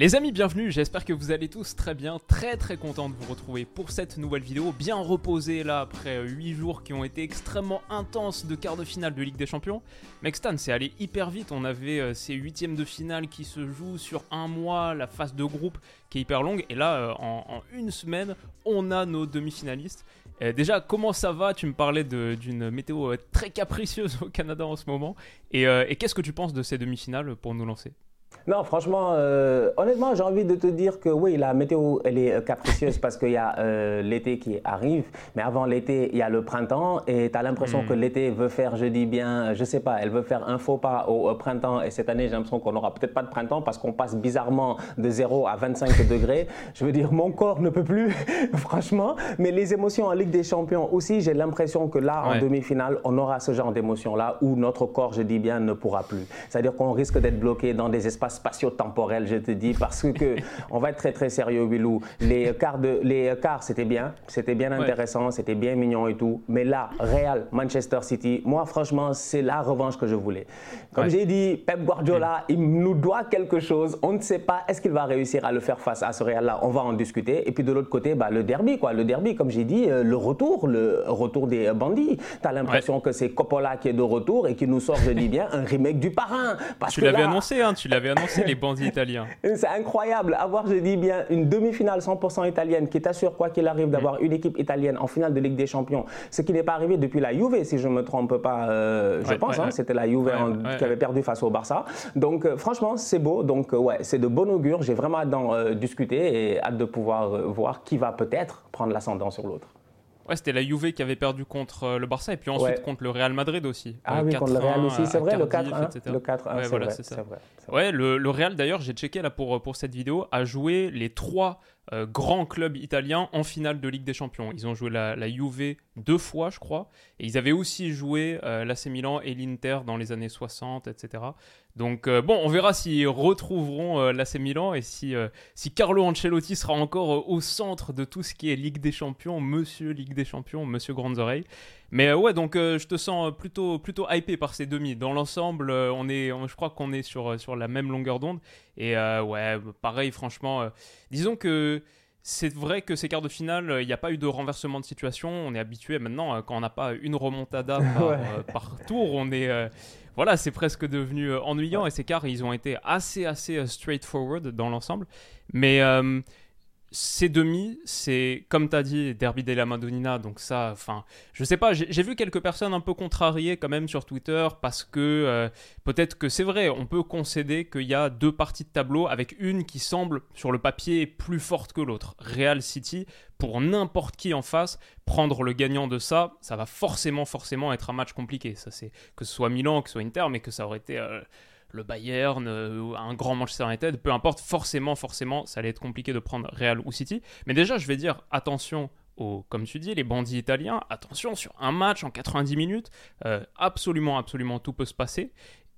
Les amis, bienvenue, j'espère que vous allez tous très bien, très très content de vous retrouver pour cette nouvelle vidéo, bien reposé là après 8 jours qui ont été extrêmement intenses de quart de finale de Ligue des Champions. Mextan, c'est allé hyper vite, on avait euh, ces huitièmes de finale qui se jouent sur un mois, la phase de groupe qui est hyper longue, et là euh, en, une semaine, on a nos demi-finalistes. déjà, comment ça va? Tu me parlais d'une météo euh, très capricieuse au Canada en ce moment, et qu'est-ce que tu penses de ces demi-finales pour nous lancer? Non, franchement, euh, honnêtement, j'ai envie de te dire que oui, la météo, elle est euh, capricieuse parce qu'il y a euh, l'été qui arrive, mais avant l'été, il y a le printemps et tu as l'impression que hmm. l'été veut faire, je dis bien, je sais pas, elle veut faire un faux pas au, printemps et cette année, j'ai l'impression qu'on n'aura peut-être pas de printemps parce qu'on passe bizarrement de 0 à 25 degrés. Je veux dire, mon corps ne peut plus, franchement, mais les émotions en Ligue des Champions aussi, j'ai l'impression que là, en demi-finale, on aura ce genre d'émotions-là où notre corps, je dis bien, ne pourra plus. C'est-à-dire qu'on risque d'être bloqué dans des espaces spatio-temporel, je te dis, parce que on va être très très sérieux, Willou. Les quarts, de, les quarts c'était bien, c'était bien intéressant, c'était bien mignon et tout. Mais là, Real, Manchester City, moi franchement, c'est la revanche que je voulais. Comme j'ai dit, Pep Guardiola, il nous doit quelque chose. On ne sait pas, est-ce qu'il va réussir à le faire face à ce Real-là? On va en discuter. Et puis de l'autre côté, bah, le derby, quoi. Le derby, comme j'ai dit, euh, le retour, le retour des bandits. Tu as l'impression que c'est Coppola qui est de retour et qui nous sort, je dis bien, un remake du parrain. Parce tu l'avais annoncé, hein, tu l'avais annoncé les bandits italiens. C'est incroyable. Avoir, je dis bien, une demi-finale 100% italienne qui t'assure, quoi qu'il arrive, d'avoir une équipe italienne en finale de Ligue des Champions. Ce qui n'est pas arrivé depuis la Juve, si je ne me trompe pas, euh, je pense. Hein, c'était la Juve qui avait perdu face au Barça. Donc, euh, franchement, c'est beau. Donc, euh, ouais, c'est de bon augure. J'ai vraiment hâte d'en discuter et hâte de pouvoir voir qui va peut-être prendre l'ascendant sur l'autre. Ouais, c'était la Juve qui avait perdu contre le Barça et puis ensuite contre le Real Madrid aussi. Ah oui, contre le Real aussi, c'est vrai, le 4-1. Le 4 ouais, voilà, c'est vrai, Ouais, le, le Real d'ailleurs, j'ai checké là pour, pour cette vidéo, a joué les trois euh, grands clubs italiens en finale de Ligue des Champions. Ils ont joué la, la Juve deux fois, je crois, et ils avaient aussi joué euh, l'AC Milan et l'Inter dans les années 60, etc. Donc euh, bon, on verra s'ils retrouveront l'AC Milan et si, si Carlo Ancelotti sera encore au centre de tout ce qui est Ligue des Champions, Monsieur Ligue des Champions, Monsieur Grandes Oreilles. Mais ouais, donc je te sens plutôt, plutôt hypé par ces demi. Dans l'ensemble, on est, je crois qu'on est sur, sur la même longueur d'onde. Et ouais, pareil, franchement, disons que c'est vrai que ces quarts de finale, il n'y a pas eu de renversement de situation. On est habitué maintenant, euh, quand on n'a pas une remontada par, euh, par, tour, on est. Euh, voilà, c'est presque devenu ennuyant. Et ces quarts, ils ont été assez, assez straightforward dans l'ensemble. Mais ces demi, c'est comme tu as dit, Derby della Madonnina, donc ça, enfin, je sais pas, j'ai vu quelques personnes un peu contrariées quand même sur Twitter parce que euh, peut-être que c'est vrai, on peut concéder qu'il y a deux parties de tableau avec une qui semble sur le papier plus forte que l'autre. Real City, pour n'importe qui en face, prendre le gagnant de ça, ça va forcément, forcément être un match compliqué. Ça, c'est que ce soit Milan, que ce soit Inter, mais que ça aurait été. Euh, le Bayern, euh, un grand Manchester United, peu importe, forcément, forcément, ça allait être compliqué de prendre Real ou City. Mais déjà, je vais dire attention aux, comme tu dis, les bandits italiens, attention sur un match en 90 minutes, euh, absolument, absolument tout peut se passer.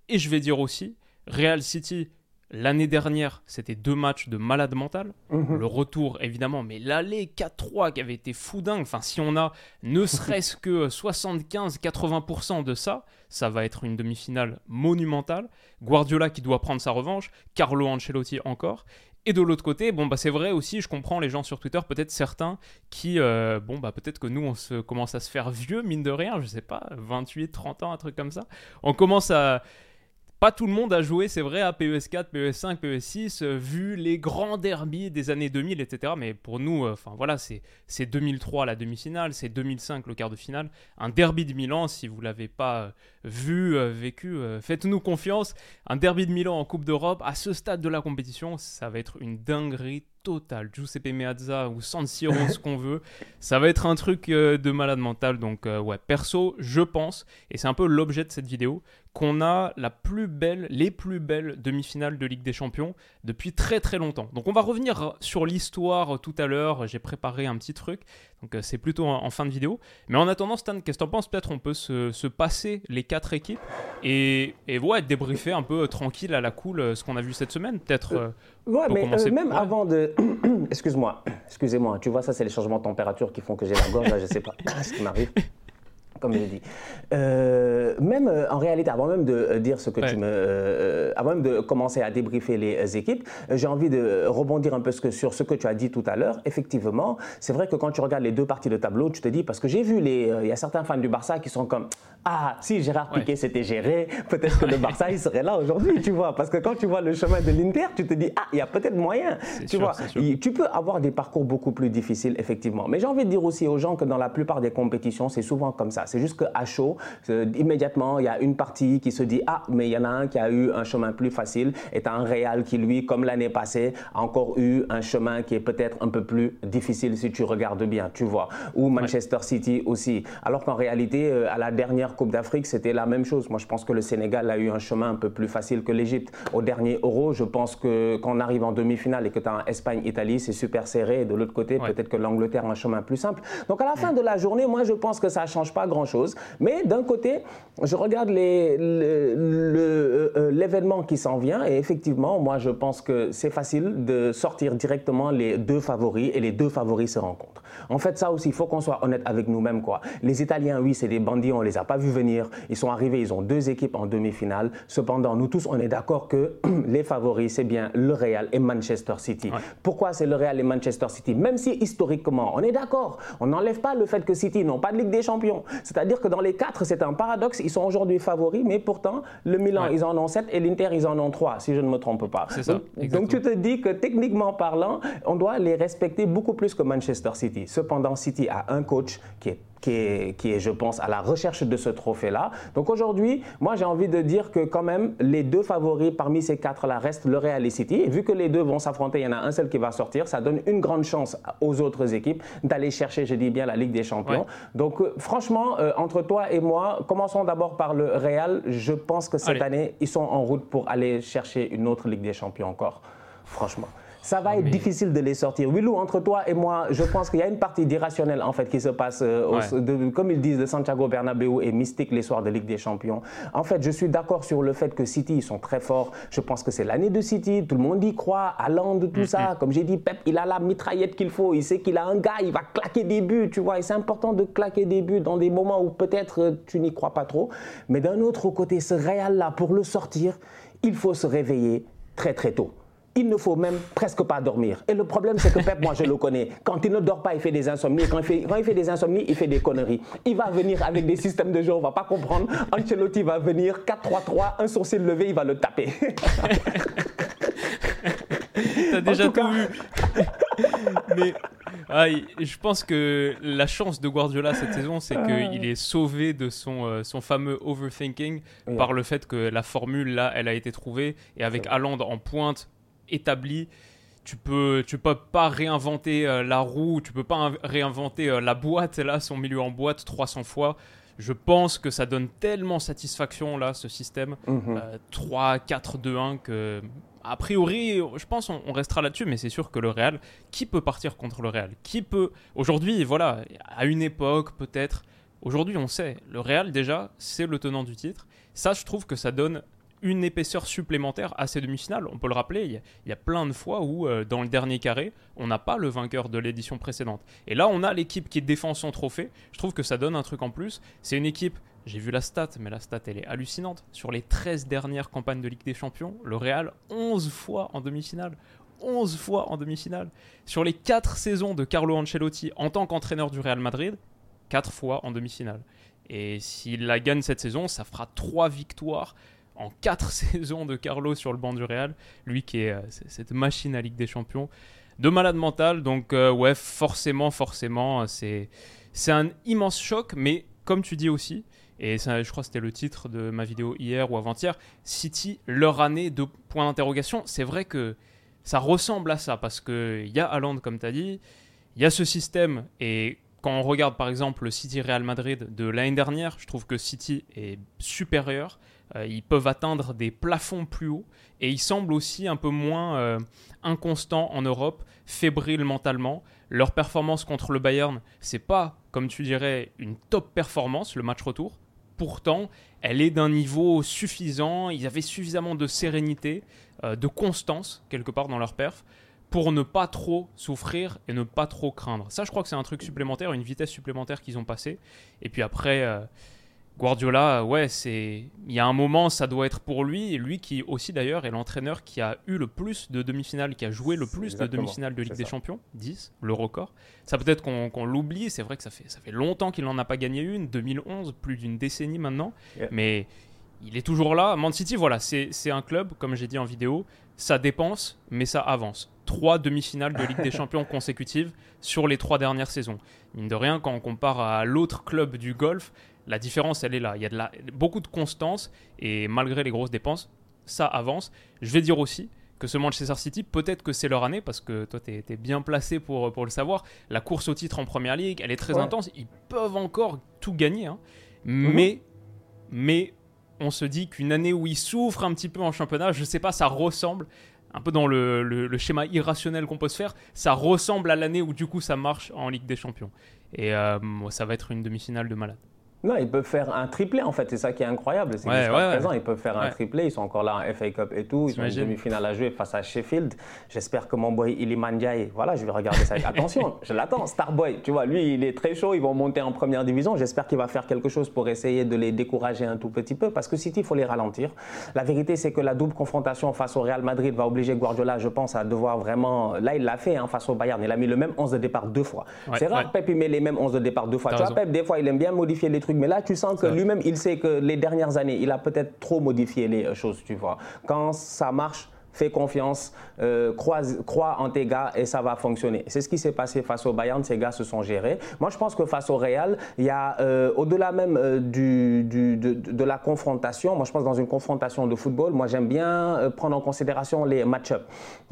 Et je vais dire aussi, Real City, L'année dernière, c'était deux matchs de malade mental. Mhm. Le retour, évidemment, mais l'aller 4-3 qui avait été fou dingue. Enfin, si on a ne serait-ce que 75-80% de ça, ça va être une demi-finale monumentale. Guardiola qui doit prendre sa revanche, Carlo Ancelotti encore. Et de l'autre côté, bon bah c'est vrai aussi, je comprends les gens sur Twitter, peut-être certains qui, euh, bon bah peut-être que nous on se commence à se faire vieux mine de rien, je sais pas, 28, 30 ans, un truc comme ça. On commence à pas tout le monde a joué, c'est vrai, à PES4, PES5, PES6, vu les grands derbies des années 2000, etc. Mais pour nous, euh, enfin voilà, c'est 2003 la demi-finale, c'est 2005 le quart de finale. Un derby de Milan, si vous l'avez pas euh, vu, euh, vécu, faites-nous confiance. Un derby de Milan en Coupe d'Europe, à ce stade de la compétition, ça va être une dinguerie total, Giuseppe Meazza ou San Siro, ce qu'on veut. Ça va être un truc de malade mental. Donc, ouais, perso, je pense, et c'est un peu l'objet de cette vidéo, qu'on a la plus belle, les plus belles demi-finales de Ligue des Champions depuis très très longtemps. Donc, on va revenir sur l'histoire tout à l'heure. J'ai préparé un petit truc. Donc, euh, c'est plutôt en, fin de vidéo. Mais en attendant, Stan, qu'est-ce que t'en penses? Peut-être on peut se, passer les quatre équipes et, et ouais, débriefer un peu tranquille à la cool ce qu'on a vu cette semaine. Peut-être. ouais, mais même avant de Excuse-moi, excusez-moi. Tu vois, ça, c'est les changements de température qui font que j'ai la gorge. Là, je sais pas ce qui m'arrive. Comme je dis. Euh, même euh, en réalité, avant même de euh, dire ce que tu me, avant même de commencer à débriefer les équipes, j'ai envie de rebondir un peu sur ce que tu as dit tout à l'heure. Effectivement, c'est vrai que quand tu regardes les deux parties de tableau, tu te dis parce que j'ai vu les, il y a certains fans du Barça qui sont comme ah si Gérard Piqué s'était géré, peut-être que le Barça il serait là aujourd'hui, tu vois. Parce que quand tu vois le chemin de l'Inter, tu te dis ah il y a peut-être moyen, tu vois. Tu peux avoir des parcours beaucoup plus difficiles effectivement. Mais j'ai envie de dire aussi aux gens que dans la plupart des compétitions, c'est souvent comme ça. C'est juste qu'à chaud, euh, immédiatement, il y a une partie qui se dit Ah, mais il y en a un qui a eu un chemin plus facile, et un Real qui, lui, comme l'année passée, a encore eu un chemin qui est peut-être un peu plus difficile si tu regardes bien, tu vois. Ou Manchester City aussi. Alors qu'en réalité, euh, à la dernière Coupe d'Afrique, c'était la même chose. Moi, je pense que le Sénégal a eu un chemin un peu plus facile que l'Égypte. Au dernier Euro, je pense que quand on arrive en demi-finale et que tu as Espagne-Italie, c'est super serré. Et de l'autre côté, peut-être que l'Angleterre a un chemin plus simple. Donc à la fin de la journée, moi, je pense que ça ne change pas grand-chose. Mais d'un côté, je regarde euh, euh, l'événement qui s'en vient et effectivement, moi, je pense que c'est facile de sortir directement les deux favoris et les deux favoris se rencontrent. En fait, ça aussi, il faut qu'on soit honnête avec nous-mêmes. quoi. Les Italiens, oui, c'est des bandits, on ne les a pas vus venir. Ils sont arrivés, ils ont deux équipes en demi-finale. Cependant, nous tous, on est d'accord que les favoris, c'est bien le Real et Manchester City. Pourquoi c'est le Real et Manchester City? Même si historiquement, on est d'accord, on n'enlève pas le fait que City n'ont pas de Ligue des Champions. C'est-à-dire que dans les quatre, c'est un paradoxe. Ils sont aujourd'hui favoris, mais pourtant, le Milan, ils en ont sept et l'Inter, ils en ont trois, si je ne me trompe pas. C'est ça. Donc, tu te dis que techniquement parlant, on doit les respecter beaucoup plus que Manchester City. Cependant, City a un coach qui est qui est, qui est, je pense, à la recherche de ce trophée-là. Donc aujourd'hui, moi j'ai envie de dire que quand même, les deux favoris parmi ces quatre-là restent le Real et City. Et vu que les deux vont s'affronter, il y en a un seul qui va sortir, ça donne une grande chance aux autres équipes d'aller chercher, je dis bien, la Ligue des Champions. Donc euh, franchement, euh, entre toi et moi, commençons d'abord par le Real. Je pense que cette année, ils sont en route pour aller chercher une autre Ligue des Champions encore. Franchement ça va être difficile de les sortir. Willou, entre toi et moi, je pense qu'il y a une partie d'irrationnel en fait qui se passe, euh, comme ils disent, de Santiago Bernabéu et mystique les soirs de Ligue des Champions. En fait, je suis d'accord sur le fait que City, ils sont très forts. Je pense que c'est l'année de City, tout le monde y croit, allant de tout ça. Comme j'ai dit, Pep, il a la mitraillette qu'il faut, il sait qu'il a un gars, il va claquer des buts, tu vois. Et c'est important de claquer des buts dans des moments où peut-être euh, tu n'y crois pas trop. Mais d'un autre côté, ce Real-là, pour le sortir, il faut se réveiller très très tôt il ne faut même presque pas dormir. Et le problème, c'est que Pep, moi, je le connais. Quand il ne dort pas, il fait des insomnies. Quand il fait, quand il fait des insomnies, il fait des conneries. Il va venir avec des systèmes de jeu, on va pas comprendre. Ancelotti va venir, 4-3-3, un sourcil levé, il va le taper. T'as déjà tout, vu. Mais ah, je pense que la chance de Guardiola cette saison, c'est qu'il est sauvé de son, euh, son fameux overthinking par le fait que la formule, là, elle a été trouvée. Et avec Haaland en pointe, établi. Tu peux, tu peux pas réinventer euh, la roue, tu peux pas réinventer euh, la boîte, là, son milieu en boîte 300 fois. Je pense que ça donne tellement satisfaction, là, ce système. 3, 4, 2, 1, que a priori, je pense on, on restera là-dessus, mais c'est sûr que le Real, qui peut partir contre le Real? Qui peut Aujourd'hui, voilà, à une époque peut-être. Aujourd'hui, on sait, le Real déjà, c'est le tenant du titre. Ça, je trouve que ça donne une épaisseur supplémentaire à ces demi-finales. On peut le rappeler, il y, a, plein de fois où, euh, dans le dernier carré, on n'a pas le vainqueur de l'édition précédente. Et là, on a l'équipe qui défend son trophée. Je trouve que ça donne un truc en plus. C'est une équipe, j'ai vu la stat, mais la stat, elle est hallucinante. Sur les 13 dernières campagnes de Ligue des Champions, le Real, 11 fois en demi-finale. 11 fois en demi-finale. Sur les 4 saisons de Carlo Ancelotti en tant qu'entraîneur du Real Madrid, 4 fois en demi-finale. Et s'il la gagne cette saison, ça fera 3 victoires en quatre saisons de Carlo sur le banc du Real, lui qui est euh, cette machine à Ligue des Champions, de malade mental. Donc euh, ouais, forcément, forcément, c'est c'est un immense choc, mais comme tu dis aussi, et je crois que c'était le titre de ma vidéo hier ou avant-hier, City, leur année de point d'interrogation, c'est vrai que ça ressemble à ça, parce qu'il y a Haaland, comme tu as dit, il y a ce système, et quand on regarde par exemple le City Real Madrid de l'année dernière, je trouve que City est supérieur. Euh, ils peuvent atteindre des plafonds plus hauts et ils semblent aussi un peu moins euh, inconstants en Europe, fébriles mentalement. Leur performance contre le Bayern, c'est pas, comme tu dirais, une top performance, le match retour. Pourtant, elle est d'un niveau suffisant. Ils avaient suffisamment de sérénité, euh, de constance quelque part dans leur perf pour ne pas trop souffrir et ne pas trop craindre. Ça, je crois que c'est un truc supplémentaire, une vitesse supplémentaire qu'ils ont passé. Et puis après, Guardiola, ouais, c'est. Il y a un moment, ça doit être pour lui, lui qui aussi d'ailleurs est l'entraîneur qui a eu le plus de demi-finales, qui a joué le plus de demi-finales de Ligue des Champions, 10, le record. Ça peut-être qu'on l'oublie, c'est vrai que ça fait, ça fait longtemps qu'il n'en a pas gagné une, 2011, plus d'une décennie maintenant, mais il est toujours là. Man City, voilà, c'est un club, comme j'ai dit en vidéo, ça dépense, mais ça avance. Trois demi-finales de Ligue des Champions consécutives sur les trois dernières saisons. Mine de rien, quand on compare à l'autre club du golf, la différence, elle est là. Il y a de la, beaucoup de constance et malgré les grosses dépenses, ça avance. Je vais dire aussi que ce Manchester City, peut-être que c'est leur année, parce que toi, tu es, bien placé pour, pour le savoir. La course au titre en Première Ligue, elle est très intense. Ils peuvent encore tout gagner. Hein. Mhm. Mais, mais on se dit qu'une année où ils souffrent un petit peu en championnat, je sais pas, ça ressemble un peu dans le, schéma irrationnel qu'on peut se faire, ça ressemble à l'année où du coup ça marche en Ligue des Champions. Et euh, ça va être une demi-finale de malade. Non, ils peuvent faire un triplé en fait, c'est ça qui est incroyable. C'est ouais, présent, ils peuvent faire un triplé, ils sont encore là en FA Cup et tout, ils ont une demi-finale à jouer face à Sheffield. J'espère que mon boy Iliman Ndiaye, voilà, je vais regarder ça. Attention, je l'attends, Starboy, tu vois, lui il est très chaud, ils vont monter en première division. J'espère qu'il va faire quelque chose pour essayer de les décourager un tout petit peu parce que City, il faut les ralentir. La vérité, c'est que la double confrontation face au Real Madrid va obliger Guardiola, je pense, à devoir vraiment. Là, il l'a fait hein, face au Bayern, il a mis le même 11 de départ deux fois. c'est rare, Pep, il met les mêmes 11 de départ deux fois. Tu vois, Pep, des fois, il aime bien modifier les trucs, mais là, tu sens que lui-même, il sait que les dernières années, il a peut-être trop modifié les choses, tu vois. Quand ça marche, fais confiance, euh, crois, en tes gars et ça va fonctionner. C'est ce qui s'est passé face au Bayern, ces gars se sont gérés. Moi, je pense que face au Real, il y a, euh, au-delà même euh, de, la confrontation, moi je pense dans une confrontation de football, moi j'aime bien prendre en considération les match-ups.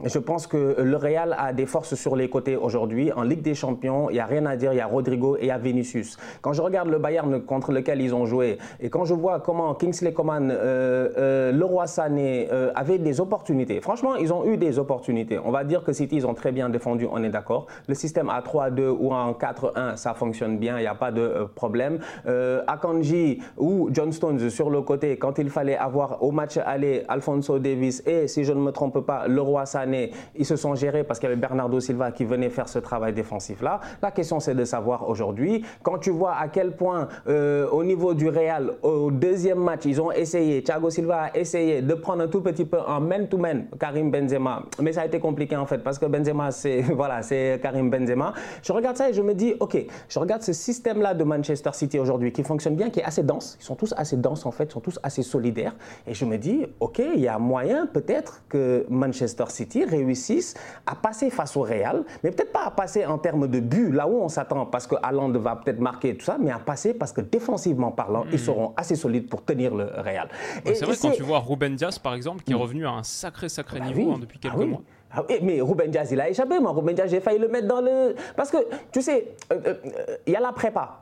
Je pense que le Real a des forces sur les côtés aujourd'hui. En Ligue des Champions, il n'y a rien à dire, il y a Rodrigo et il y a Vinicius. Quand je regarde le Bayern contre lequel ils ont joué et quand je vois comment Kingsley Coman, Leroy Sané avaient des opportunités, Franchement, ils ont eu des opportunités. On va dire que City, ils ont très bien défendu, on est d'accord. Le système à 3-2 ou en 4-1, ça fonctionne bien, il n'y a pas de euh, problème. Euh, Akanji ou John Stones sur le côté, quand il fallait avoir au match aller Alfonso Davis et, si je ne me trompe pas, Leroy Sané, ils se sont gérés parce qu'il y avait Bernardo Silva qui venait faire ce travail défensif-là. La question, c'est de savoir aujourd'hui, quand tu vois à quel point, euh, au niveau du Real, au deuxième match, ils ont essayé, Thiago Silva a essayé de prendre un tout petit peu en man-to-man Karim Benzema. Mais ça a été compliqué en fait parce que Benzema, c'est voilà, c'est Karim Benzema. Je regarde ça et je me dis, ok, je regarde ce système-là de Manchester City aujourd'hui qui fonctionne bien, qui est assez dense. Ils sont tous assez denses en fait, ils sont tous assez solidaires. Et je me dis, ok, il y a moyen peut-être que Manchester City réussisse à passer face au Real, mais peut-être pas à passer en termes de but là où on s'attend parce que Haaland va peut-être marquer tout ça, mais à passer parce que défensivement parlant, ils hmm. seront assez solides pour tenir le Real. c'est vrai quand tu vois Ruben Diaz par exemple qui est hmm. revenu à un sacré sacré ah bah niveau hein, depuis quelques ah mois. Ah mais Ruben Diaz, il a échappé. Moi, Ruben Diaz, j'ai failli le mettre dans le. Parce que, tu sais, euh, euh, il y a la prépa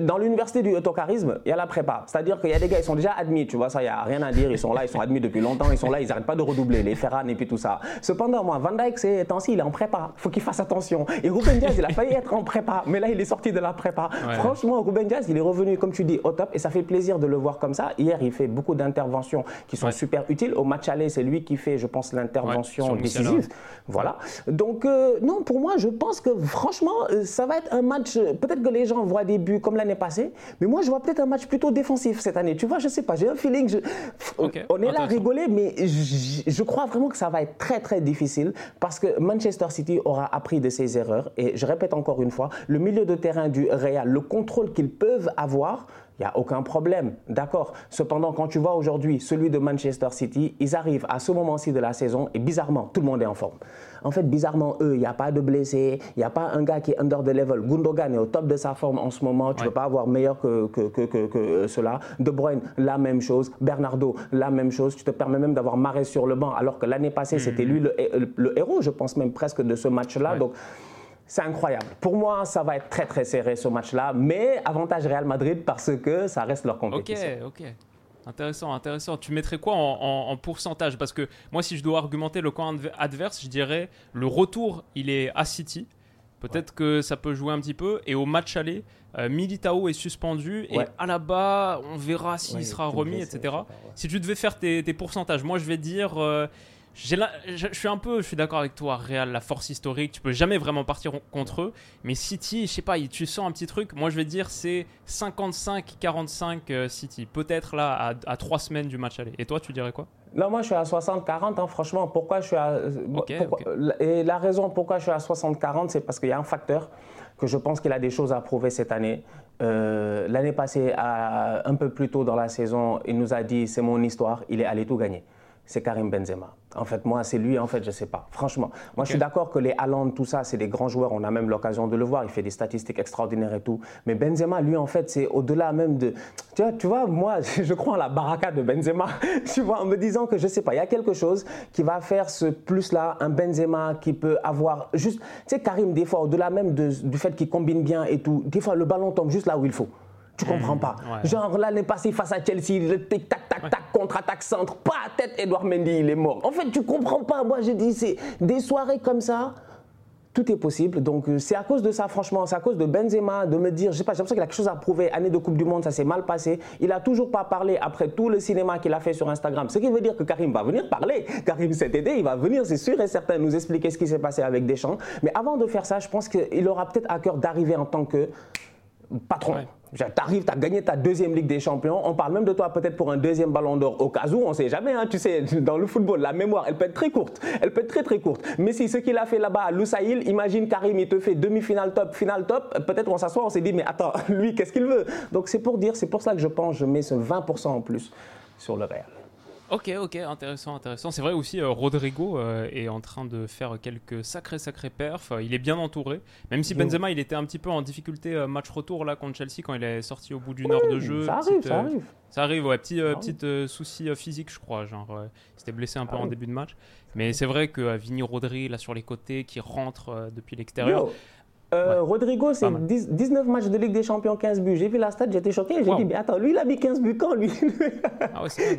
dans l'université du autocarisme, il y a la prépa. C'est-à-dire qu'il y a des gars, ils sont déjà admis, tu vois, ça, il n'y a rien à dire. Ils sont là, ils sont admis depuis longtemps, ils sont là, ils n'arrêtent pas de redoubler, les Ferran et puis tout ça. Cependant, moi, Van Dyke, c'est temps-ci, il est en prépa. Il faut qu'il fasse attention. Et Ruben Diaz, il a failli être en prépa, mais là, il est sorti de la prépa. Franchement, Ruben Diaz, il est revenu, comme tu dis, au top et ça fait plaisir de le voir comme ça. Hier, il fait beaucoup d'interventions qui sont super utiles. Au match aller, c'est lui qui fait, je pense, l'intervention décisive. Voilà. Donc, euh, non, pour moi, je pense que franchement, euh, ça va être un match. Peut-être que les gens voient des buts comme l'année passée mais moi, je vois peut-être un match plutôt défensif cette année. Tu vois, je sais pas, j'ai un feeling. On est là à rigoler, mais je, crois vraiment que ça va être très, très difficile parce que Manchester City aura appris de ses erreurs. Et je répète encore une fois, le milieu de terrain du Real, le contrôle qu'ils peuvent avoir, il n'y a aucun problème, d'accord. Cependant, quand tu vois aujourd'hui celui de Manchester City, ils arrivent à ce moment-ci de la saison et bizarrement, tout le monde est en forme. En fait, bizarrement, eux, il n'y a pas de blessés, il n'y a pas un gars qui est under the level. Gundogan est au top de sa forme en ce moment, tu ne peux pas avoir meilleur que, que, que, que, cela. De Bruyne, la même chose. Bernardo, la même chose. Tu te permets même d'avoir Marais sur le banc, alors que l'année passée, mhm. c'était lui le, héros, je pense même presque de ce match-là. Donc, c'est incroyable. Pour moi, ça va être très très serré ce match-là, mais avantage Real Madrid parce que ça reste leur compétition. Ok, ok. Intéressant, intéressant. Tu mettrais quoi en, pourcentage? Parce que moi, si je dois argumenter le camp adverse, je dirais le retour, il est à City. Peut-être que ça peut jouer un petit peu. Et au match aller, euh, Militao est suspendu. Et à la bas, on verra s'il sera remis, etc. Si tu devais faire tes, pourcentages, moi je vais dire. Euh, je suis un peu, je suis d'accord avec toi, Real, la force historique, tu peux jamais vraiment partir contre eux. Mais City, je sais pas, tu sens un petit truc. Moi, je vais dire c'est 55-45 euh, City. Peut-être là à, trois semaines du match aller. Et toi, tu dirais quoi? Non, moi je suis à 60-40, hein, franchement. Pourquoi je suis à. Et la raison pourquoi je suis à 60-40, c'est parce qu'il y a un facteur que je pense qu'il a des choses à prouver cette année. Euh, l'année passée, un peu plus tôt dans la saison, il nous a dit c'est mon histoire, il est allé tout gagner c'est Karim Benzema. En fait, moi, c'est lui, en fait, je ne sais pas. Franchement, moi, je suis d'accord que les Haaland, tout ça, c'est des grands joueurs. On a même l'occasion de le voir. Il fait des statistiques extraordinaires et tout. Mais Benzema, lui, en fait, c'est au-delà même de. Tu vois, tu vois, moi, je crois en la baraka de Benzema. tu vois, en me disant que je ne sais pas, il y a quelque chose qui va faire ce plus-là, un Benzema qui peut avoir juste. Tu sais, Karim, des fois, au-delà même du fait qu'il combine bien et tout, des fois, le ballon tombe juste là où il faut. Tu comprends mmh, pas. Genre l'année passée face à Chelsea, le tic tac tac tac contre-attaque centre, pas tête Edouard Mendy, il est mort. En fait, tu comprends pas. Moi, je dis c'est des soirées comme ça. Tout est possible. Donc, euh, c'est à cause de ça, franchement. C'est à cause de Benzema, de me dire, je sais pas, j'ai l'impression qu'il a quelque chose à prouver. Année de Coupe du Monde, ça s'est mal passé. Il a toujours pas parlé après tout le cinéma qu'il a fait sur Instagram. Ce qui veut dire que Karim va venir parler. Karim, cet été, il va venir, c'est sûr et certain, nous expliquer ce qui s'est passé avec Deschamps. Mais avant de faire ça, je pense qu'il aura peut-être à cœur d'arriver en tant que patron. Arrives, tu as gagné ta deuxième Ligue des Champions. On parle même de toi peut-être pour un deuxième ballon d'or au cas où, on sait jamais. Hein, tu sais, dans le football, la mémoire, elle peut être très courte. Elle peut être très très courte. Mais si ce qu'il a fait là-bas à Loussaïl, imagine Karim, il te fait demi-finale top, finale top. Peut-être on s'assoit, on s'est dit, mais attends, lui, qu'est-ce qu'il veut? Donc c'est pour dire, c'est pour ça que je pense, je mets ce 20% en plus sur le Real. Ok, ok, intéressant, intéressant. C'est vrai aussi, euh, Rodrigo euh, est en train de faire quelques sacrés, sacrés perfs. il est bien entouré. Même si Benzema, il était un petit peu en difficulté euh, match retour là contre Chelsea quand il est sorti au bout d'une heure de jeu. Ça arrive, ça arrive. Ça arrive, ouais. Petit, petit souci physique, je crois. Genre, il s'était blessé un peu en début de match. Mais c'est vrai que Vini Rodri, là sur les côtés, qui rentre depuis l'extérieur. Euh, Rodrigo, c'est 19 matchs de Ligue des Champions, 15 buts. J'ai vu la stat, j'étais choqué. J'ai dit, mais attends, lui, il a mis 15 buts quand, lui? Ah ouais,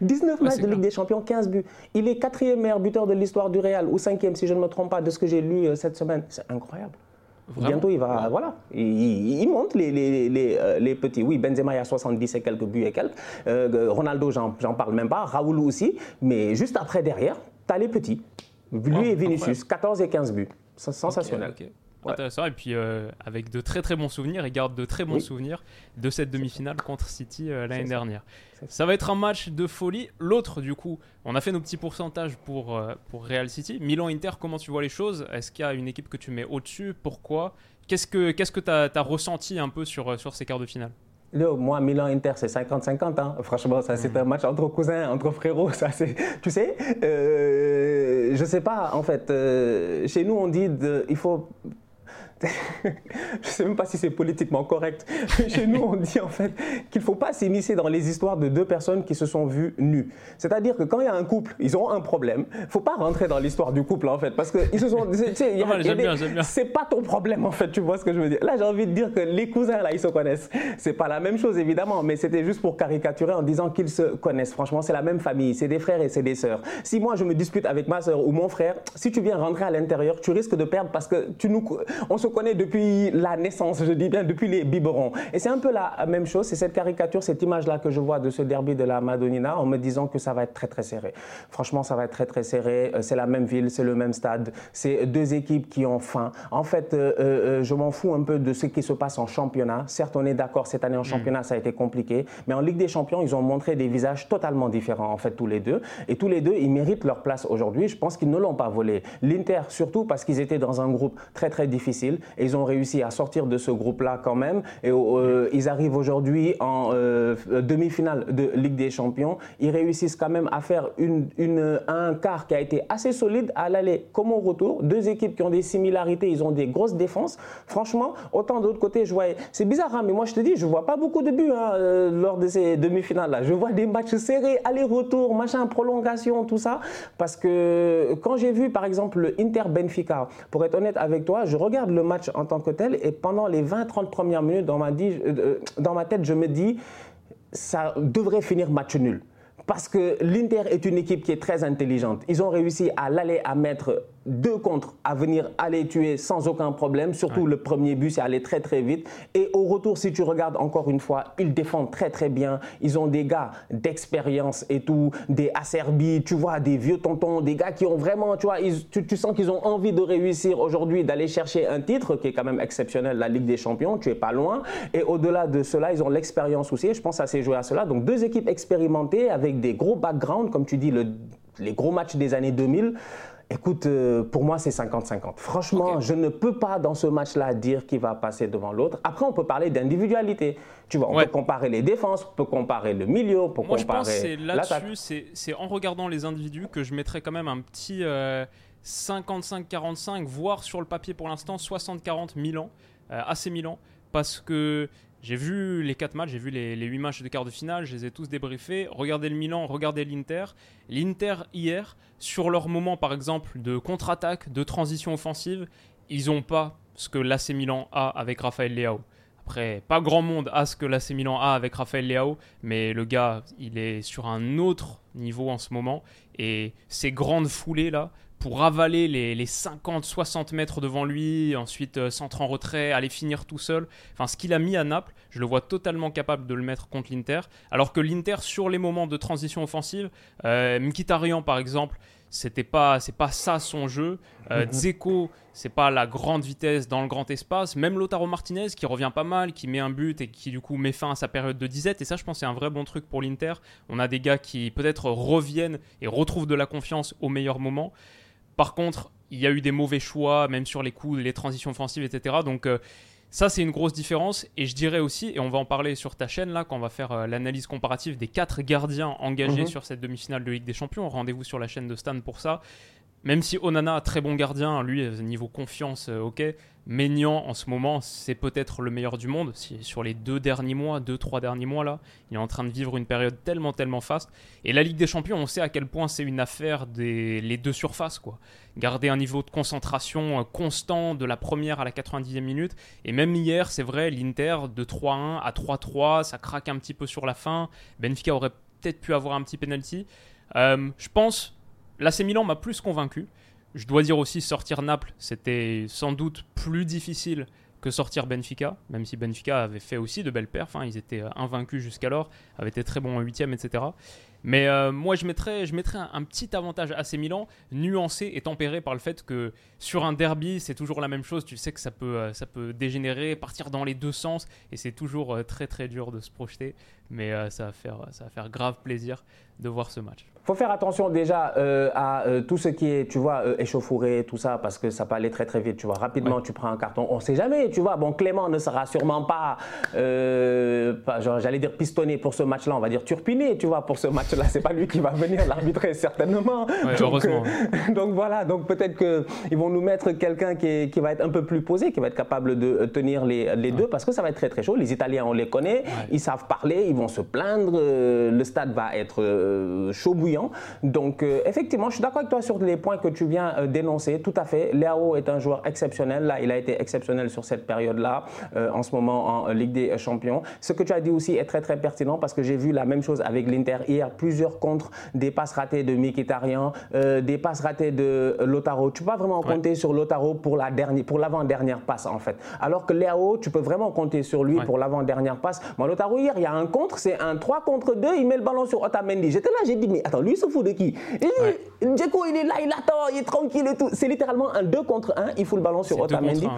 19 matchs de Ligue des Champions, 15 buts. Il est quatrième meilleur buteur de l'histoire du Real, ou cinquième, si je ne me trompe pas, de ce que j'ai lu euh, cette semaine. C'est incroyable. Bientôt, il va. Voilà. Il, monte les, les, les, euh, les, petits. Oui, Benzema, il a 70 et quelques buts et quelques. Ronaldo, j'en parle même pas. Raoul aussi. Mais juste après, derrière, tu as les petits. Lui et Vinicius, 14 et 15 buts. Sensationnel. Intéressant. Et puis euh, avec de très très bons souvenirs, il garde de très bons souvenirs de cette demi-finale contre City euh, l'année dernière. Ça. va être un match de folie. L'autre, du coup, on a fait nos petits pourcentages pour, euh, pour Real City. Milan-Inter, comment tu vois les choses? Est-ce qu'il y a une équipe que tu mets au-dessus? Pourquoi? Qu'est-ce que tu que as, as, ressenti un peu sur, sur ces quarts de finale? Moi, Milan-Inter, c'est 50-50. Hein. Franchement, ça, c'est un match entre cousins, entre frérots. Ça, tu sais, euh, je sais pas, en fait, chez nous, on dit de, il faut je ne sais même pas si c'est politiquement correct. Chez nous, on dit en fait qu'il ne faut pas s'immiscer dans les histoires de deux personnes qui se sont vues nues. C'est-à-dire que quand il y a un couple, ils ont un problème. Il ne faut pas rentrer dans l'histoire du couple en fait, parce que ils se sont. C'est pas ton problème en fait. Tu vois ce que je veux dire Là, j'ai envie de dire que les cousins là, ils se connaissent. C'est pas la même chose évidemment, mais c'était juste pour caricaturer en disant qu'ils se connaissent. Franchement, c'est la même famille, c'est des frères et c'est des sœurs. Si moi je me dispute avec ma sœur ou mon frère, si tu viens rentrer à l'intérieur, tu risques de perdre parce que tu nous, on se connaît depuis la naissance, je dis bien depuis les biberons. Et c'est un peu la même chose, c'est cette caricature, cette image-là que je vois de ce derby de la Madonnina en me disant que ça va être très très serré. Franchement, ça va être très très serré. Euh, c'est la même ville, c'est le même stade. C'est deux équipes qui ont faim. En fait, euh, euh, je m'en fous un peu de ce qui se passe en championnat. Certes, on est d'accord, cette année en mm. championnat, ça a été compliqué. Mais en Ligue des Champions, ils ont montré des visages totalement différents, en fait, tous les deux. Et tous les deux, ils méritent leur place aujourd'hui. Je pense qu'ils ne l'ont pas volé. L'Inter, surtout parce qu'ils étaient dans un groupe très très difficile et ils ont réussi à sortir de ce groupe-là quand même. Et euh, ils arrivent aujourd'hui en euh, demi-finale de Ligue des Champions. Ils réussissent quand même à faire une, une, un quart qui a été assez solide à l'aller comme au retour. Deux équipes qui ont des similarités, ils ont des grosses défenses. Franchement, autant de l'autre côté, je voyais. C'est bizarre, hein, mais moi je te dis, je vois pas beaucoup de buts hein, euh, lors de ces demi-finales-là. Je vois des matchs serrés, aller-retour, machin, prolongation, tout ça. Parce que quand j'ai vu par exemple le Inter-Benfica, pour être honnête avec toi, je regarde le match en tant que tel. Et pendant les 20-30 premières minutes, dans ma, euh, dans ma tête, je me dis, ça devrait finir match nul. Parce que l'Inter est une équipe qui est très intelligente. Ils ont réussi à l'aller à mettre deux contre à venir aller tuer sans aucun problème. Surtout le premier but, c'est aller très très vite. Et au retour, si tu regardes encore une fois, ils défendent très très bien. Ils ont des gars d'expérience et tout, des Acerbi, tu vois, des vieux tontons, des gars qui ont vraiment, tu vois, tu, sens qu'ils ont envie de réussir aujourd'hui, d'aller chercher un titre qui est quand même exceptionnel, la Ligue des Champions. Tu es pas loin. Et au-delà de cela, ils ont l'expérience aussi. Et je pense à ces joueurs à cela. Donc deux équipes expérimentées avec des gros backgrounds, comme tu dis, le, les gros matchs des années 2000. Écoute, euh, pour moi, c'est 50-50. Franchement, je ne peux pas dans ce match-là dire qui va passer devant l'autre. Après, on peut parler d'individualité. Tu vois, on peut comparer les défenses, on peut comparer le milieu, on peut moi, comparer je pense là-dessus, c'est en regardant les individus que je mettrais quand même un petit 55-45, euh, voire sur le papier pour l'instant 60-40 Milan, euh, AC Milan, parce que j'ai vu les 4 matchs, j'ai vu les, les 8 matchs de quart de finale, je les ai tous débriefés. Regardez le Milan, regardez l'Inter. L'Inter, hier, sur leur moment, par exemple, de contre-attaque, de transition offensive, ils n'ont pas ce que l'AC Milan a avec Raphaël Leao. Après, pas grand monde a ce que l'AC Milan a avec Raphaël Leao, mais le gars, il est sur un autre niveau en ce moment. Et ces grandes foulées-là, pour avaler les, 50-60 mètres devant lui, ensuite euh, centre en retrait, aller finir tout seul. Enfin, ce qu'il a mis à Naples, je le vois totalement capable de le mettre contre l'Inter. Alors que l'Inter, sur les moments de transition offensive, euh, Mkhitaryan par exemple, c'était pas c'est pas ça son jeu. Euh, mhm. Dzeko, c'est pas la grande vitesse dans le grand espace. Même Lotaro Martinez qui revient pas mal, qui met un but et qui du coup met fin à sa période de disette. Et ça, je pense, c'est un vrai bon truc pour l'Inter. On a des gars qui peut-être reviennent et retrouvent de la confiance au meilleur moment. Par contre, il y a eu des mauvais choix, même sur les coups, les transitions offensives, etc. Donc euh, ça, c'est une grosse différence. Et je dirais aussi, et on va en parler sur ta chaîne là, quand on va faire euh, l'analyse comparative des quatre gardiens engagés mhm. sur cette demi-finale de Ligue des Champions. Rendez-vous sur la chaîne de Stan pour ça. Même si Onana, très bon gardien, lui, niveau confiance, euh, ok. Maignan, en ce moment, c'est peut-être le meilleur du monde. Si, sur les deux derniers mois, deux, trois derniers mois, là, il est en train de vivre une période tellement, tellement faste. Et la Ligue des Champions, on sait à quel point c'est une affaire des les deux surfaces, quoi. Garder un niveau de concentration euh, constant de la première à la 90e minute. Et même hier, c'est vrai, l'Inter de 3-1 à 3-3, ça craque un petit peu sur la fin. Benfica aurait peut-être pu avoir un petit penalty. Euh, je pense, l'AC Milan m'a plus convaincu. Je dois dire aussi, sortir Naples, c'était sans doute plus difficile que sortir Benfica, même si Benfica avait fait aussi de belles perfs, hein. ils étaient euh, invaincus jusqu'alors, avaient été très bons en huitième, etc. Mais euh, moi, je mettrais, je mettrais un, petit avantage à ces Milan, nuancé et tempéré par le fait que sur un derby, c'est toujours la même chose. Tu sais que ça peut, euh, ça peut dégénérer, partir dans les deux sens, et c'est toujours très très dur de se projeter. Mais ça, va faire, ça va faire grave plaisir de voir ce match faut faire attention déjà euh, à euh, tout ce qui est, tu vois, euh, échauffouré, tout ça, parce que ça peut aller très très vite. Tu vois, rapidement, tu prends un carton. On ne sait jamais, tu vois. Bon, Clément ne sera sûrement pas, pas j'allais dire pistonné pour ce match-là, on va dire turpiné, tu vois, pour ce match-là. C'est pas lui qui va venir l'arbitrer certainement. donc, heureusement. donc voilà, donc peut-être qu'ils vont nous mettre quelqu'un qui, qui, va être un peu plus posé, qui va être capable de tenir les, les deux, parce que ça va être très très chaud. Les Italiens, on les connaît, ils savent parler, ils vont se plaindre. le stade va être chaud bouillant donc, euh, effectivement, je suis d'accord avec toi sur les points que tu viens euh, d'énoncer. Tout à fait. Léao est un joueur exceptionnel. Là, il a été exceptionnel sur cette période-là, euh, en ce moment en Ligue des Champions. Ce que tu as dit aussi est très, très pertinent parce que j'ai vu la même chose avec l'Inter hier. Plusieurs contre, des passes ratées de Mkhitaryan, des passes ratées de Lotaro. Tu peux pas vraiment compter sur Lotaro pour la dernière, pour l'avant-dernière passe, en fait. Alors que Léao, tu peux vraiment compter sur lui pour l'avant-dernière passe. Moi, Lotaro, hier, il y a un contre, c'est un 3 contre 2, il met le ballon sur Otamendi. J'étais là, j'ai dit, mais attends, lui, il se fout de qui? Djeko, il est là, il attend, il est tranquille et tout. C'est littéralement un 2 contre 1, il fout le ballon sur Otamendi.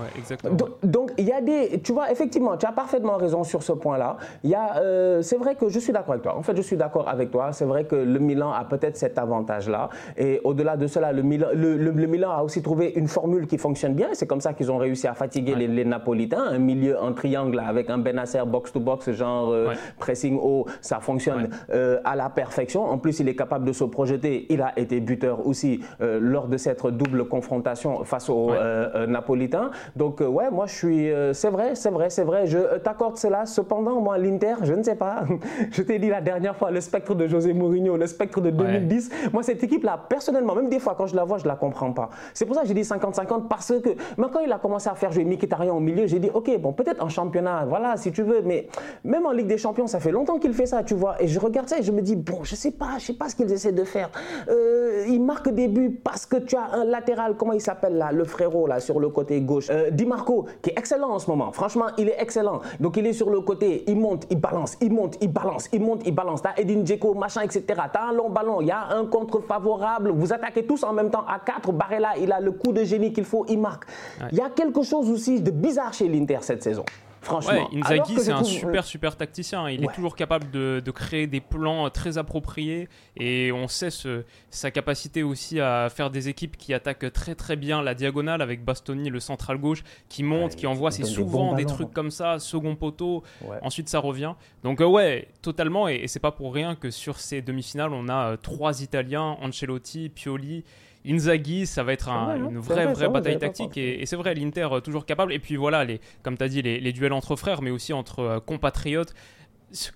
Donc, il y a des. Tu vois, effectivement, tu as parfaitement raison sur ce point-là. Euh, c'est vrai que je suis d'accord avec toi. En fait, je suis d'accord avec toi. C'est vrai que le Milan a peut-être cet avantage-là. Et au-delà de cela, le Milan, le, Milan a aussi trouvé une formule qui fonctionne bien. C'est comme ça qu'ils ont réussi à fatiguer les, Napolitains. Un milieu en triangle avec un Benacer box-to-box, genre euh, pressing haut, ça fonctionne euh, à la perfection. En plus, il est capable de se projeté. Il a été buteur aussi euh, lors de cette double confrontation face aux euh, euh, Napolitains. Donc, ouais, moi, je suis. c'est vrai, c'est vrai, c'est vrai. Je t'accorde cela. Cependant, moi, l'Inter, je ne sais pas. je t'ai dit la dernière fois, le spectre de José Mourinho, le spectre de 2010. Moi, cette équipe-là, personnellement, même des fois, quand je la vois, je ne la comprends pas. C'est pour ça que j'ai dit 50-50 parce que, mais quand il a commencé à faire jouer Mkhitaryan au milieu, j'ai dit, OK, bon, peut-être en championnat, voilà, si tu veux, mais même en Ligue des Champions, ça fait longtemps qu'il fait ça, tu vois. Et je regarde ça et je me dis, bon, je sais pas, je sais pas ce qu'ils essaient de faire. Euh, il marque des buts parce que tu as un latéral, comment il s'appelle là, le frérot là, sur le côté gauche. Euh, Di Marco, qui est excellent en ce moment. Franchement, il est excellent. Donc il est sur le côté, il monte, il balance, il monte, il balance, il monte, il balance. T'as Edin Dzeko, machin, etc. T'as un long ballon, il y a un contre favorable. Vous attaquez tous en même temps à 4. Barrella, il a le coup de génie qu'il faut, il marque. Il y a quelque chose aussi de bizarre chez l'Inter cette saison. Franchement. Ouais, Inzaghi, c'est un super, super tacticien. Il est toujours capable de, de, créer des plans très appropriés et on sait ce, sa capacité aussi à faire des équipes qui attaquent très, très bien la diagonale avec Bastoni, le central gauche, qui monte, qui envoie. C'est souvent des, trucs comme ça, second poteau. Ensuite, ça revient. Donc, euh, ouais, totalement. Et, et c'est pas pour rien que sur ces demi-finales, on a euh, trois Italiens, Ancelotti, Pioli. Inzaghi, ça va être une vraie, vraie bataille tactique. Et, c'est vrai, l'Inter euh, toujours capable. Et puis voilà, les, comme tu as dit, les, duels entre frères, mais aussi entre euh, compatriotes.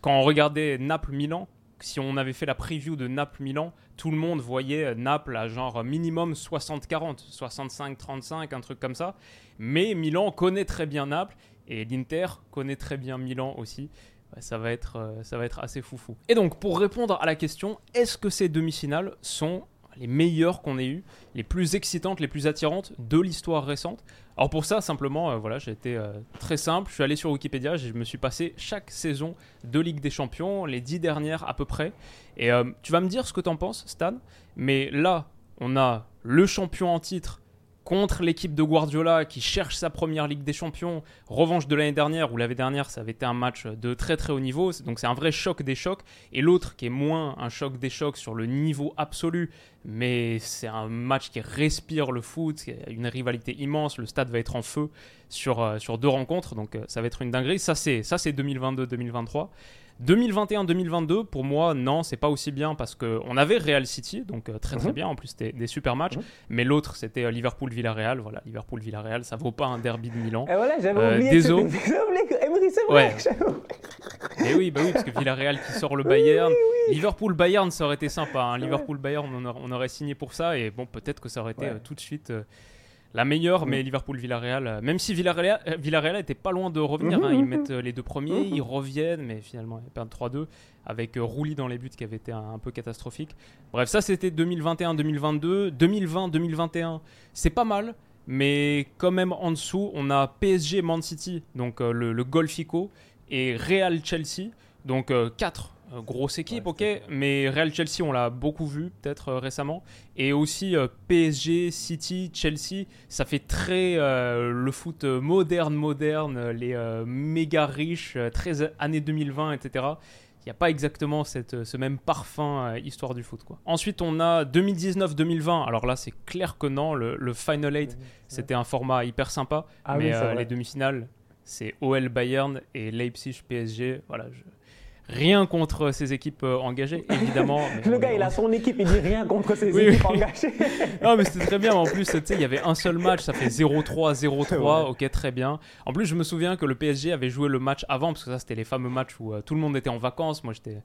Quand on regardait Naples-Milan, si on avait fait la preview de Naples-Milan, tout le monde voyait euh, Naples à genre minimum 60-40, 65-35, un truc comme ça. Mais Milan connaît très bien Naples et l'Inter connaît très bien Milan aussi. Ça va, être, ça va être assez foufou. Et donc, pour répondre à la question, est-ce que ces demi-finales sont les meilleures qu'on ait eues, les plus excitantes, les plus attirantes de l'histoire récente. Alors pour ça, simplement, euh, voilà, j'ai été euh, très simple. Je suis allé sur Wikipédia, je me suis passé chaque saison de Ligue des Champions, les dix dernières à peu près. Et euh, tu vas me dire ce que tu en penses, Stan. Mais là, on a le champion en titre contre l'équipe de Guardiola qui cherche sa première Ligue des Champions, revanche de l'année dernière, où l'année dernière ça avait été un match de très très haut niveau, donc c'est un vrai choc des chocs, et l'autre qui est moins un choc des chocs sur le niveau absolu, mais c'est un match qui respire le foot, une rivalité immense, le stade va être en feu sur, euh, sur deux rencontres, donc euh, ça va être une dinguerie, ça c'est 2022-2023. 2021-2022, pour moi, non, c'est pas aussi bien parce qu'on avait Real City, donc euh, très très mhm. bien, en plus c'était des super matchs, mhm. mais l'autre c'était euh, Liverpool-Villarreal, voilà, Liverpool-Villarreal, ça vaut pas un derby de Milan. Et voilà, j'avais euh, oublié, que Emery, c'est vrai. Et oui, bah oui, parce que Villarreal qui sort le Bayern, Liverpool-Bayern, ça aurait été sympa, hein. Liverpool-Bayern, on, aurait signé pour ça, et bon, peut-être que ça aurait été tout de suite la meilleure, mais Liverpool-Villarreal, euh, même si Villarreal, euh, Villarreal était pas loin de revenir, hein, ils mhm. mettent euh, les deux premiers, mhm. ils reviennent, mais finalement ils perdent 3-2 avec Rouli dans les buts qui avait été un, peu catastrophique. Bref, ça c'était 2021-2022. 2020-2021, c'est pas mal, mais quand même en dessous, on a PSG Man City, donc le, le Golfico, et Real Chelsea, donc 4 euh, grosse équipe, ok, mais Real Chelsea, on l'a beaucoup vu peut-être euh, récemment. Et aussi euh, PSG, City, Chelsea, ça fait très le foot moderne, moderne, les méga riches, très années 2020, etc. Il n'y a pas exactement cette, ce même parfum histoire du foot. Quoi. Ensuite, on a 2019-2020. Alors là, c'est clair que non. Le, Final 8, c'était un format hyper sympa. Ah mais les demi-finales, c'est OL Bayern et Leipzig PSG. Voilà, je, Rien contre ces équipes euh, engagées, évidemment. le gars, il a son équipe, il dit rien contre ses équipes engagées. non, mais c'était très bien. En plus, tu sais, il y avait un seul match, ça fait 0-3, 0-3. Ok, très bien. En plus, je me souviens que le PSG avait joué le match avant, parce que ça, c'était les fameux matchs où euh, tout le monde était en vacances. Moi, j'étais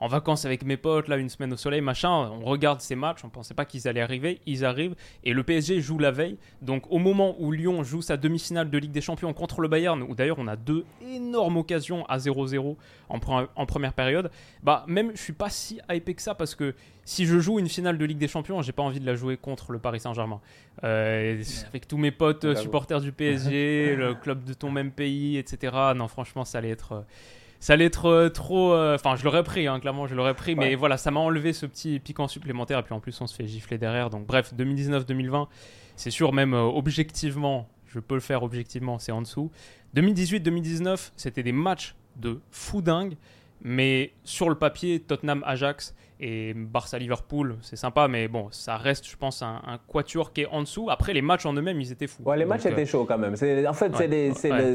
en vacances avec mes potes, là, une semaine au soleil, machin. On regarde ces matchs, on pensait pas qu'ils allaient arriver. Ils arrivent et le PSG joue la veille. Donc, au moment où Lyon joue sa demi-finale de Ligue des Champions contre le Bayern, où d'ailleurs on a deux énormes occasions à 0-0 en, en, première période, bah, même je suis pas si hypé que ça parce que si je joue une finale de Ligue des Champions, j'ai pas envie de la jouer contre le Paris Saint-Germain. Euh, avec tous mes potes supporters du PSG, le club de ton même pays, etc. Non, franchement, ça allait être. Ça allait être euh, trop. Euh, enfin, je l'aurais pris, hein, clairement, je l'aurais pris. Mais voilà, ça m'a enlevé ce petit piquant supplémentaire. Et puis en plus, on se fait gifler derrière. Donc, bref, 2019-2020, c'est sûr, même euh, objectivement, je peux le faire objectivement, c'est en dessous. 2018-2019, c'était des matchs de fou dingue. Mais sur le papier, Tottenham-Ajax et Barça-Liverpool, c'est sympa, mais bon, ça reste, je pense, un, quatuor qui est en dessous. Après, les matchs en eux-mêmes, ils étaient fous. Ouais, les matchs étaient euh, chauds quand même. En fait,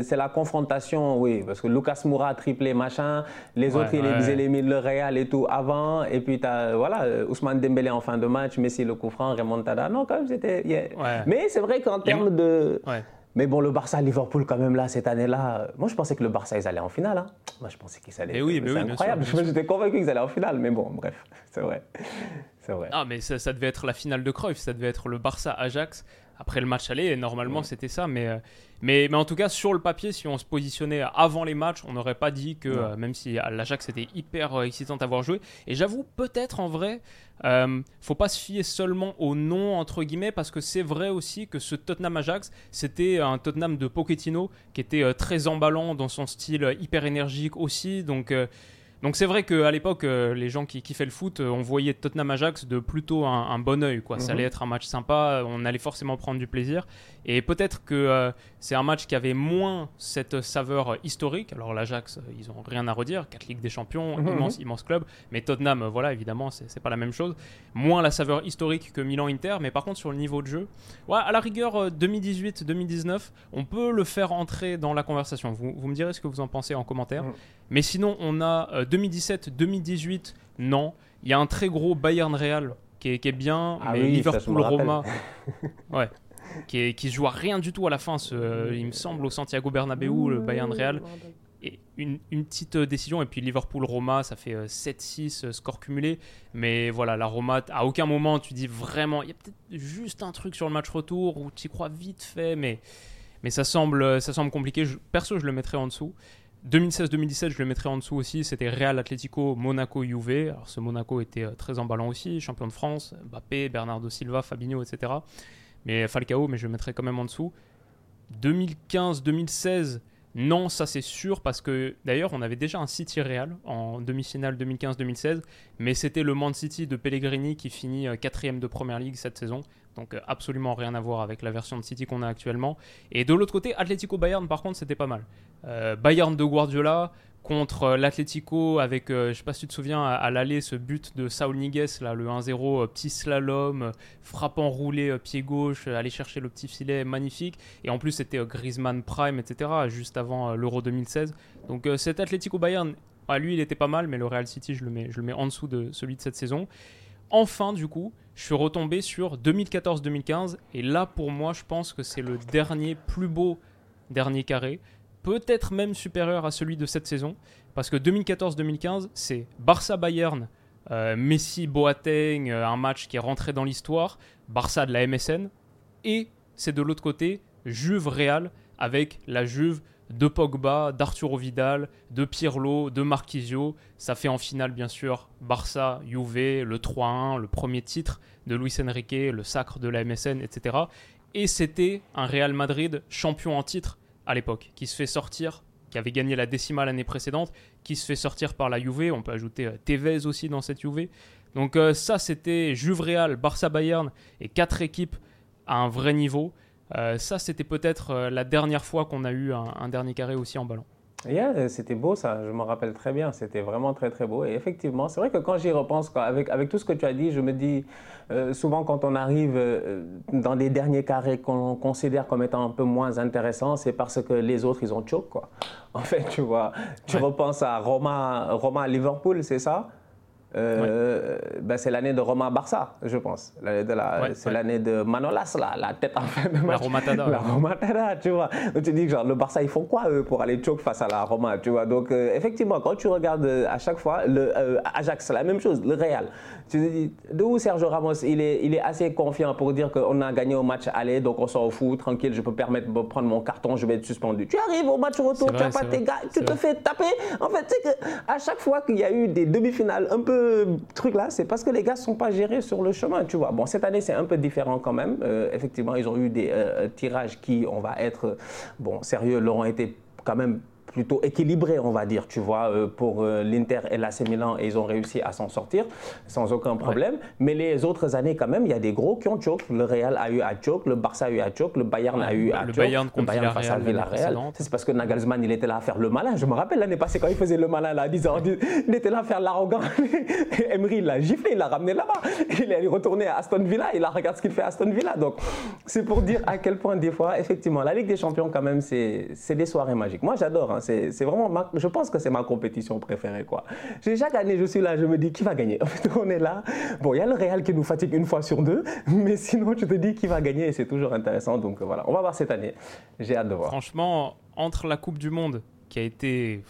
c'est la confrontation, oui, parce que Lucas Moura a triplé, machin, les autres, ils faisaient mis le Real et tout avant, et puis as, voilà, Ousmane Dembélé en fin de match, Messi le coup franc, Remontada. Non, quand même, c'était. Mais c'est vrai qu'en termes de. Mais bon, le Barça-Liverpool, quand même, là, cette année-là, moi, je pensais que le Barça, ils allaient en finale. Hein. Moi, je pensais qu'ils allaient. Et oui, mais c'est incroyable. J'étais convaincu qu'ils allaient en finale. Mais bon, bref, c'est vrai. C'est vrai. Ah, mais ça, devait être la finale de Cruyff. Ça devait être le Barça-Ajax après le match aller. Normalement, c'était ça. Mais, mais, mais en tout cas, sur le papier, si on se positionnait avant les matchs, on n'aurait pas dit que, même si l'Ajax c'était hyper excitant à voir jouer. Et j'avoue, peut-être en vrai, euh, faut pas se fier seulement au nom entre guillemets parce que c'est vrai aussi que ce Tottenham Ajax c'était un Tottenham de Pochettino qui était très emballant dans son style hyper énergique aussi donc donc c'est vrai qu'à l'époque, euh, les gens qui kiffaient le foot, euh, on voyait Tottenham Ajax de plutôt un, bon oeil. Quoi. Ça mhm. allait être un match sympa, on allait forcément prendre du plaisir. Et peut-être que euh, c'est un match qui avait moins cette saveur historique. Alors l'Ajax, ils ont rien à redire, 4 Ligues des Champions, mhm, immense, mhm. immense club. Mais Tottenham, voilà, évidemment, c'est pas la même chose. Moins la saveur historique que Milan-Inter, mais par contre sur le niveau de jeu, ouais, à la rigueur 2018-2019, on peut le faire entrer dans la conversation. Vous, vous, me direz ce que vous en pensez en commentaire. Mais sinon, on a 2017-2018, euh, non. Il y a un très gros Bayern Real qui est, bien, ah mais Liverpool Roma, ouais, qui, qui se joue à rien du tout à la fin. Ce, il me semble au Santiago Bernabéu, le Bayern Real. Et une, petite euh, décision, et puis Liverpool-Roma, ça fait 7-6 euh, score cumulé. Mais voilà, la Roma, à aucun moment tu dis vraiment, il y a peut-être juste un truc sur le match retour où tu y crois vite fait, mais, mais ça, semble, ça semble compliqué. perso, je le mettrais en dessous. 2016-2017, je le mettrais en dessous aussi, c'était Real Atlético, Monaco, Juve. Alors ce Monaco était euh, très emballant aussi, champion de France, Mbappé, Bernardo Silva, Fabinho, etc. Mais Falcao, mais je le mettrais quand même en dessous. 2015-2016, non, ça c'est sûr, parce que d'ailleurs on avait déjà un City Real en demi-finale 2015-2016, mais c'était le Man City de Pellegrini qui finit euh, quatrième de Première Ligue cette saison. Donc euh, absolument rien à voir avec la version de City qu'on a actuellement. Et de l'autre côté, Atlético Bayern par contre c'était pas mal. Euh, Bayern de Guardiola contre euh, l'Atlético avec, je sais pas si tu te souviens, à, l'aller ce but de Saul Niguez, là, le 1-0, petit slalom, frappant roulé pied gauche, aller chercher le petit filet, magnifique. Et en plus c'était Griezmann Prime, etc. juste avant l'Euro 2016. Donc cet Atlético Bayern, ah, lui il était pas mal, mais le Real City je le mets, je le mets en dessous de celui de cette saison. Enfin du coup, je suis retombé sur 2014-2015 et là pour moi je pense que c'est le dernier plus beau dernier carré, peut-être même supérieur à celui de cette saison parce que 2014-2015 c'est Barça Bayern, euh, Messi Boateng, euh, un match qui est rentré dans l'histoire, Barça de la MSN et c'est de l'autre côté Juve Real avec la Juve de Pogba, d'Arturo Vidal, de Pirlo, de Marquisio. Ça fait en finale, bien sûr, Barça, Juve, le 3-1, le premier titre de Luis Enrique, le sacre de la MSN, etc. Et c'était un Real Madrid champion en titre à l'époque, qui se fait sortir, qui avait gagné la décimale l'année précédente, qui se fait sortir par la Juve. On peut ajouter euh, Tevez aussi dans cette Juve. Donc euh, ça, c'était Juve Real, Barça Bayern et quatre équipes à un vrai niveau. Euh, ça, c'était peut-être la dernière fois qu'on a eu un, dernier carré aussi en ballon. Yeah, c'était beau ça, je me rappelle très bien, c'était vraiment très très beau. Et effectivement, c'est vrai que quand j'y repense, avec, avec tout ce que tu as dit, je me dis, euh, souvent quand on arrive dans des derniers carrés qu'on considère comme étant un peu moins intéressants, c'est parce que les autres, ils ont choke, quoi. En fait, tu vois, tu repenses à Roma, Roma Liverpool, c'est ça? Euh, ben c'est l'année de Roma Barça, je pense. c'est l'année de Manolas, là, la tête en fin de match. La Romatada. La Romatada, tu vois. Donc tu dis que genre, le Barça, ils font quoi eux pour aller choke face à la Roma, tu vois? Donc euh, effectivement, quand tu regardes euh, à chaque fois, le Ajax, c'est la même chose, le Real. Tu te dis, de où Sergio Ramos, il est, il est assez confiant pour dire qu'on a gagné au match aller, donc on s'en fout, tranquille, je peux permettre de prendre mon carton, je vais être suspendu. Tu arrives au match retour, tu n'as pas tes gars, tu te fais taper. En fait, c'est qu'à chaque fois qu'il y a eu des demi-finales un peu truc là, c'est parce que les gars sont pas gérés sur le chemin, tu vois. Bon, cette année, c'est un peu différent quand même. Euh, effectivement, ils ont eu des euh, tirages qui, on va être, bon, sérieux, leur ont été quand même plutôt équilibré, on va dire, tu vois, euh, pour euh, l'Inter et l'AC Milan, et ils ont réussi à s'en sortir sans aucun problème. Mais les autres années, quand même, il y a des gros qui ont choke. Le Real a eu à choke, le Barça a eu à choke, le Bayern a eu à le choke. Bayern le Bayern face à Villarreal. C'est parce que Nagelsmann, il était là à faire le malin. Je me rappelle l'année passée quand il faisait le malin, là, à 10 ans, il était là à faire l'arrogant. Emery, il l'a giflé, il l'a ramené là-bas. Il est retourné à Aston Villa, il a regardé ce qu'il fait à Aston Villa. Donc, c'est pour dire à quel point, des fois, effectivement, la Ligue des Champions, quand même, c'est des soirées magiques. Moi, j'adore. Hein. C'est vraiment je pense que c'est ma compétition préférée. Quoi. Chaque année, je suis là, je me dis qui va gagner? En fait, on est là. Bon, il y a le Real qui nous fatigue une fois sur deux, mais sinon, tu te dis qui va gagner et c'est toujours intéressant. Donc voilà, on va voir cette année. J'ai hâte de voir. Franchement, entre la Coupe du Monde qui a été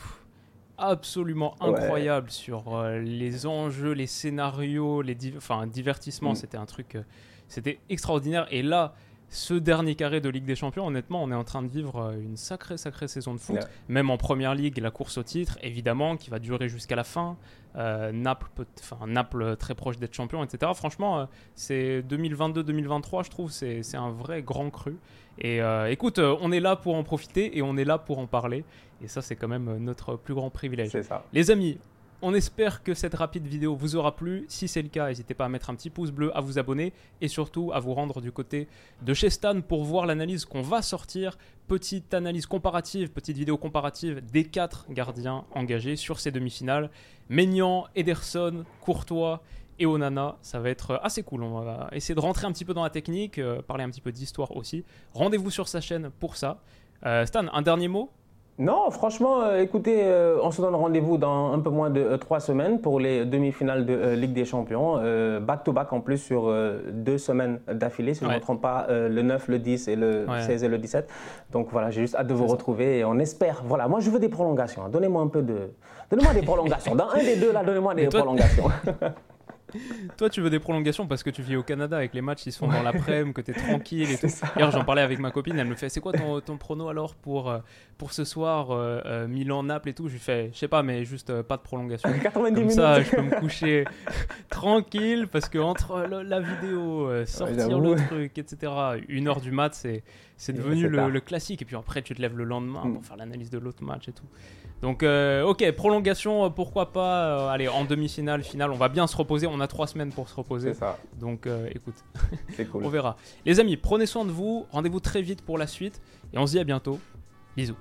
absolument incroyable sur euh, les enjeux, les scénarios, les enfin divertissements, mm. c'était un truc, euh, c'était extraordinaire. Et là, ce dernier carré de Ligue des Champions, honnêtement, on est en train de vivre une sacrée, sacrée saison de foot. Même en première ligue, la course au titre, évidemment, qui va durer jusqu'à la fin. Naples, enfin, Naples très proche d'être champion, etc. Franchement, c'est 2022-2023, je trouve, c'est un vrai grand cru. Et écoute, on est là pour en profiter et on est là pour en parler. Et ça, c'est quand même notre plus grand privilège. Ça. Les amis, on espère que cette rapide vidéo vous aura plu. Si c'est le cas, n'hésitez pas à mettre un petit pouce bleu, à vous abonner et surtout à vous rendre du côté de chez Stan pour voir l'analyse qu'on va sortir. Petite analyse comparative, petite vidéo comparative des quatre gardiens engagés sur ces demi-finales. Maignan, Ederson, Courtois et Onana. Ça va être assez cool. On va essayer de rentrer un petit peu dans la technique, euh, parler un petit peu d'histoire aussi. Rendez-vous sur sa chaîne pour ça. Euh, Stan, un dernier mot? Non, franchement, euh, écoutez, euh, on se donne rendez-vous dans un peu moins de euh, trois semaines pour les demi-finales de Ligue des Champions. Back-to-back en plus sur deux semaines d'affilée, si je ne me trompe pas, le 9, le 10 et le 16 et le 17. Donc voilà, j'ai juste hâte de vous retrouver et on espère. Voilà, moi je veux des prolongations. Hein. Donnez-moi un peu de. Donnez-moi des prolongations. Dans un des deux, là, donnez-moi des prolongations. Toi, tu veux des prolongations parce que tu vis au Canada avec les matchs, ils se font dans l'après-midi, que tu es tranquille et tout. Hier, j'en parlais avec ma copine, elle me fait C'est quoi ton, ton prono alors pour, euh, pour ce soir, euh, euh, Milan-Naples et tout? Je lui fais Je sais pas, mais juste pas de prolongation. 90 Comme ça, je peux me coucher tranquille parce que entre la vidéo, sortir le truc, etc., une heure du mat, c'est c'est devenu le, classique. Et puis après, tu te lèves le lendemain mm. pour faire l'analyse de l'autre match et tout. Donc, euh, ok, prolongation, euh, pourquoi pas. Euh, allez, en demi-finale, finale, on va bien se reposer. On a trois semaines pour se reposer. C'est ça. Donc, écoute, cool. on verra. Les amis, prenez soin de vous. Rendez-vous très vite pour la suite. Et on se dit à bientôt. Bisous.